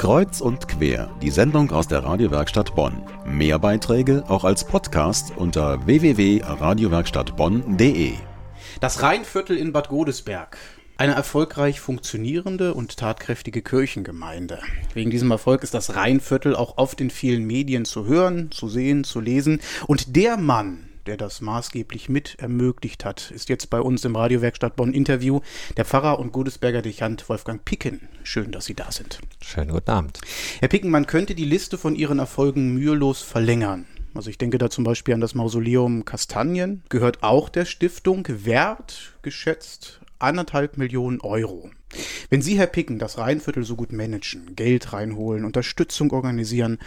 Kreuz und quer, die Sendung aus der Radiowerkstatt Bonn. Mehr Beiträge auch als Podcast unter www.radiowerkstattbonn.de. Das Rheinviertel in Bad Godesberg. Eine erfolgreich funktionierende und tatkräftige Kirchengemeinde. Wegen diesem Erfolg ist das Rheinviertel auch oft in vielen Medien zu hören, zu sehen, zu lesen. Und der Mann, der das maßgeblich mit ermöglicht hat, ist jetzt bei uns im Radiowerkstatt Bonn Interview der Pfarrer und Godesberger Dechant Wolfgang Picken. Schön, dass Sie da sind. Schönen guten Abend. Herr Picken, man könnte die Liste von Ihren Erfolgen mühelos verlängern. Also ich denke da zum Beispiel an das Mausoleum Kastanien, gehört auch der Stiftung, wert geschätzt anderthalb Millionen Euro. Wenn Sie, Herr Picken, das Rheinviertel so gut managen, Geld reinholen, Unterstützung organisieren,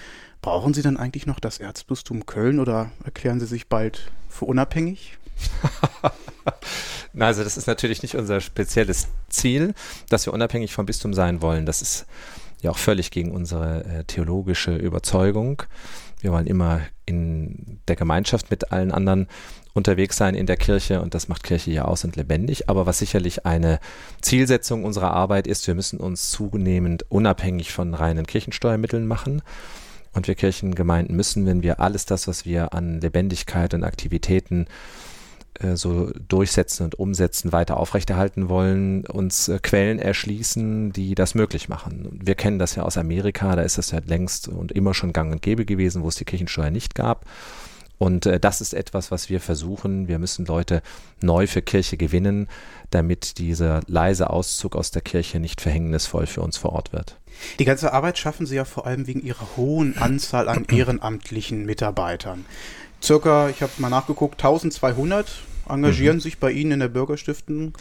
brauchen Sie dann eigentlich noch das Erzbistum Köln oder erklären Sie sich bald für unabhängig? Na, also das ist natürlich nicht unser spezielles Ziel, dass wir unabhängig vom Bistum sein wollen. Das ist ja auch völlig gegen unsere äh, theologische Überzeugung. Wir wollen immer in der Gemeinschaft mit allen anderen unterwegs sein in der Kirche und das macht Kirche ja aus und lebendig. Aber was sicherlich eine Zielsetzung unserer Arbeit ist, wir müssen uns zunehmend unabhängig von reinen Kirchensteuermitteln machen. Und wir Kirchengemeinden müssen, wenn wir alles das, was wir an Lebendigkeit und Aktivitäten äh, so durchsetzen und umsetzen, weiter aufrechterhalten wollen, uns äh, Quellen erschließen, die das möglich machen. Wir kennen das ja aus Amerika, da ist das ja längst und immer schon gang und gäbe gewesen, wo es die Kirchensteuer nicht gab. Und äh, das ist etwas, was wir versuchen. Wir müssen Leute neu für Kirche gewinnen, damit dieser leise Auszug aus der Kirche nicht verhängnisvoll für uns vor Ort wird. Die ganze Arbeit schaffen Sie ja vor allem wegen Ihrer hohen Anzahl an ehrenamtlichen Mitarbeitern. Circa, ich habe mal nachgeguckt, 1200 engagieren mhm. sich bei Ihnen in der Bürgerstiftung.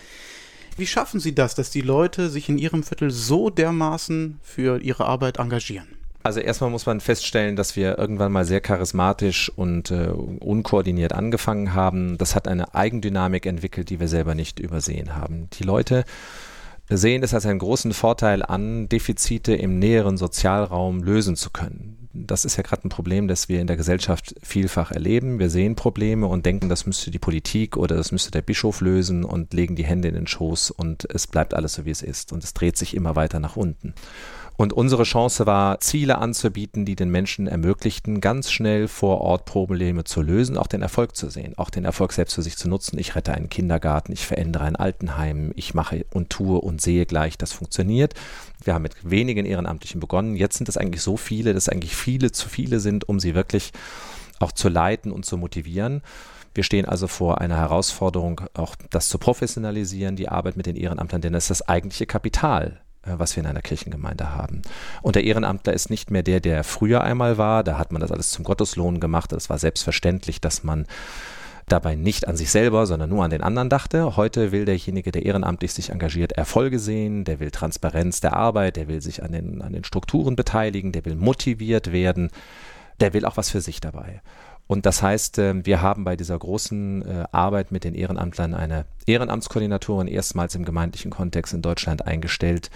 Wie schaffen Sie das, dass die Leute sich in Ihrem Viertel so dermaßen für ihre Arbeit engagieren? Also erstmal muss man feststellen, dass wir irgendwann mal sehr charismatisch und äh, unkoordiniert angefangen haben. Das hat eine Eigendynamik entwickelt, die wir selber nicht übersehen haben. Die Leute sehen es als einen großen Vorteil an, Defizite im näheren Sozialraum lösen zu können. Das ist ja gerade ein Problem, das wir in der Gesellschaft vielfach erleben. Wir sehen Probleme und denken, das müsste die Politik oder das müsste der Bischof lösen und legen die Hände in den Schoß und es bleibt alles so, wie es ist. Und es dreht sich immer weiter nach unten. Und unsere Chance war, Ziele anzubieten, die den Menschen ermöglichten, ganz schnell vor Ort Probleme zu lösen, auch den Erfolg zu sehen, auch den Erfolg selbst für sich zu nutzen. Ich rette einen Kindergarten, ich verändere ein Altenheim, ich mache und tue und sehe gleich, das funktioniert. Wir haben mit wenigen Ehrenamtlichen begonnen. Jetzt sind es eigentlich so viele, dass eigentlich viele zu viele sind, um sie wirklich auch zu leiten und zu motivieren. Wir stehen also vor einer Herausforderung, auch das zu professionalisieren, die Arbeit mit den Ehrenamtlern, denn das ist das eigentliche Kapital was wir in einer Kirchengemeinde haben. Und der Ehrenamtler ist nicht mehr der, der früher einmal war. Da hat man das alles zum Gotteslohn gemacht. Es war selbstverständlich, dass man dabei nicht an sich selber, sondern nur an den anderen dachte. Heute will derjenige, der ehrenamtlich sich engagiert, Erfolge sehen, der will Transparenz der Arbeit, der will sich an den, an den Strukturen beteiligen, der will motiviert werden, der will auch was für sich dabei. Und das heißt, ähm, wir haben bei dieser großen äh, Arbeit mit den Ehrenamtlern eine Ehrenamtskoordinatorin erstmals im gemeindlichen Kontext in Deutschland eingestellt.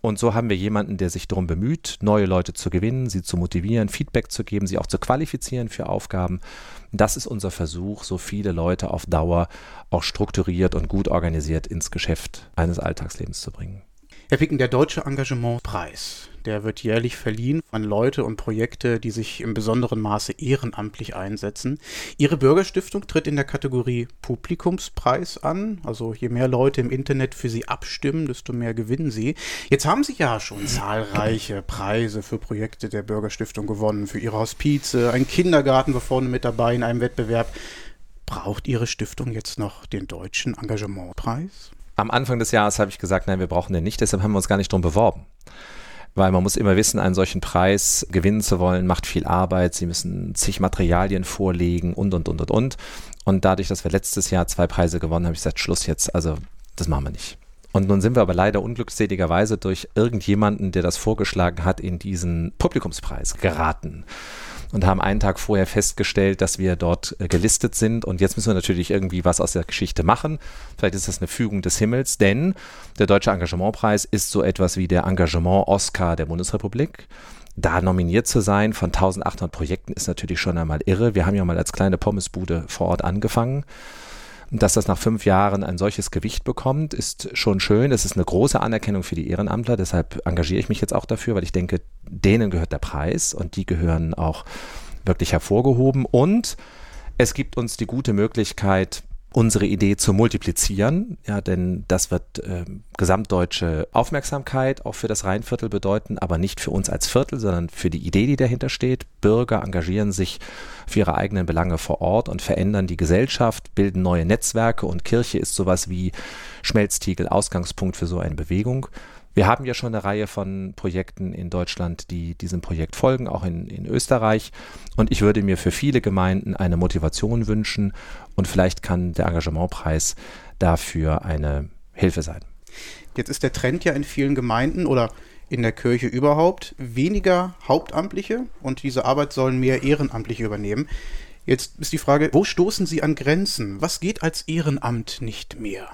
Und so haben wir jemanden, der sich darum bemüht, neue Leute zu gewinnen, sie zu motivieren, Feedback zu geben, sie auch zu qualifizieren für Aufgaben. Das ist unser Versuch, so viele Leute auf Dauer auch strukturiert und gut organisiert ins Geschäft eines Alltagslebens zu bringen. Herr Picken, der Deutsche Engagementpreis, der wird jährlich verliehen an Leute und Projekte, die sich im besonderen Maße ehrenamtlich einsetzen. Ihre Bürgerstiftung tritt in der Kategorie Publikumspreis an. Also je mehr Leute im Internet für sie abstimmen, desto mehr gewinnen sie. Jetzt haben sie ja schon zahlreiche Preise für Projekte der Bürgerstiftung gewonnen, für ihre Hospize, ein Kindergarten war vorne mit dabei in einem Wettbewerb. Braucht Ihre Stiftung jetzt noch den Deutschen Engagementpreis? Am Anfang des Jahres habe ich gesagt, nein, wir brauchen den nicht, deshalb haben wir uns gar nicht drum beworben. Weil man muss immer wissen, einen solchen Preis gewinnen zu wollen, macht viel Arbeit. Sie müssen zig Materialien vorlegen und, und, und, und, und. Und dadurch, dass wir letztes Jahr zwei Preise gewonnen haben, habe ich gesagt, Schluss jetzt. Also, das machen wir nicht. Und nun sind wir aber leider unglückseligerweise durch irgendjemanden, der das vorgeschlagen hat, in diesen Publikumspreis geraten und haben einen Tag vorher festgestellt, dass wir dort äh, gelistet sind. Und jetzt müssen wir natürlich irgendwie was aus der Geschichte machen. Vielleicht ist das eine Fügung des Himmels, denn der Deutsche Engagementpreis ist so etwas wie der Engagement-Oscar der Bundesrepublik da nominiert zu sein von 1800 Projekten ist natürlich schon einmal irre. Wir haben ja mal als kleine Pommesbude vor Ort angefangen dass das nach fünf Jahren ein solches Gewicht bekommt, ist schon schön. Es ist eine große Anerkennung für die Ehrenamtler. Deshalb engagiere ich mich jetzt auch dafür, weil ich denke, denen gehört der Preis und die gehören auch wirklich hervorgehoben. Und es gibt uns die gute Möglichkeit, unsere Idee zu multiplizieren, ja, denn das wird äh, gesamtdeutsche Aufmerksamkeit auch für das Rheinviertel bedeuten, aber nicht für uns als Viertel, sondern für die Idee, die dahinter steht. Bürger engagieren sich für ihre eigenen Belange vor Ort und verändern die Gesellschaft, bilden neue Netzwerke und Kirche ist sowas wie Schmelztiegel, Ausgangspunkt für so eine Bewegung. Wir haben ja schon eine Reihe von Projekten in Deutschland, die diesem Projekt folgen, auch in, in Österreich. Und ich würde mir für viele Gemeinden eine Motivation wünschen und vielleicht kann der Engagementpreis dafür eine Hilfe sein. Jetzt ist der Trend ja in vielen Gemeinden oder in der Kirche überhaupt weniger Hauptamtliche und diese Arbeit sollen mehr Ehrenamtliche übernehmen. Jetzt ist die Frage, wo stoßen Sie an Grenzen? Was geht als Ehrenamt nicht mehr?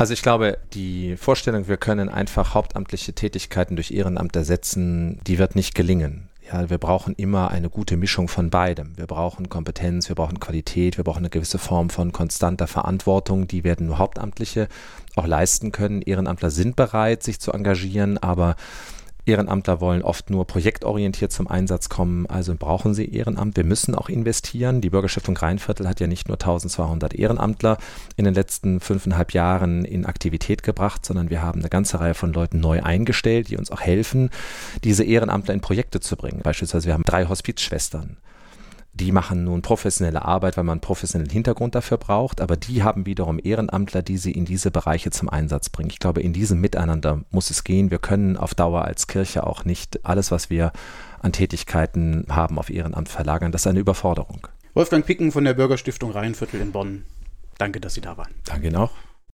Also ich glaube, die Vorstellung, wir können einfach hauptamtliche Tätigkeiten durch Ehrenamt ersetzen, die wird nicht gelingen. Ja, wir brauchen immer eine gute Mischung von beidem. Wir brauchen Kompetenz, wir brauchen Qualität, wir brauchen eine gewisse Form von konstanter Verantwortung. Die werden nur Hauptamtliche auch leisten können. Ehrenamtler sind bereit, sich zu engagieren, aber Ehrenamtler wollen oft nur projektorientiert zum Einsatz kommen, also brauchen sie Ehrenamt. Wir müssen auch investieren. Die Bürgerstiftung Rheinviertel hat ja nicht nur 1200 Ehrenamtler in den letzten fünfeinhalb Jahren in Aktivität gebracht, sondern wir haben eine ganze Reihe von Leuten neu eingestellt, die uns auch helfen, diese Ehrenamtler in Projekte zu bringen. Beispielsweise wir haben drei Hospizschwestern die machen nun professionelle Arbeit, weil man einen professionellen Hintergrund dafür braucht, aber die haben wiederum Ehrenamtler, die sie in diese Bereiche zum Einsatz bringen. Ich glaube, in diesem Miteinander muss es gehen. Wir können auf Dauer als Kirche auch nicht alles, was wir an Tätigkeiten haben, auf Ehrenamt verlagern. Das ist eine Überforderung. Wolfgang Picken von der Bürgerstiftung Rheinviertel in Bonn. Danke, dass Sie da waren. Danke Ihnen auch.